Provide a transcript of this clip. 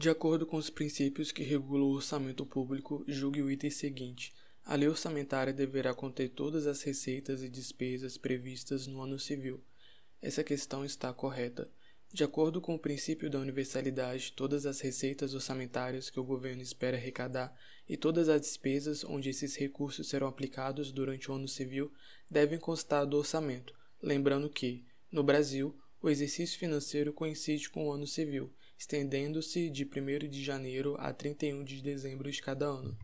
De acordo com os princípios que regulam o orçamento público, julgue o item seguinte: a lei orçamentária deverá conter todas as receitas e despesas previstas no ano civil. Essa questão está correta. De acordo com o princípio da universalidade, todas as receitas orçamentárias que o governo espera arrecadar e todas as despesas onde esses recursos serão aplicados durante o ano civil devem constar do orçamento, lembrando que, no Brasil, o exercício financeiro coincide com o ano civil estendendo-se de 1 de janeiro a 31 de dezembro de cada ano.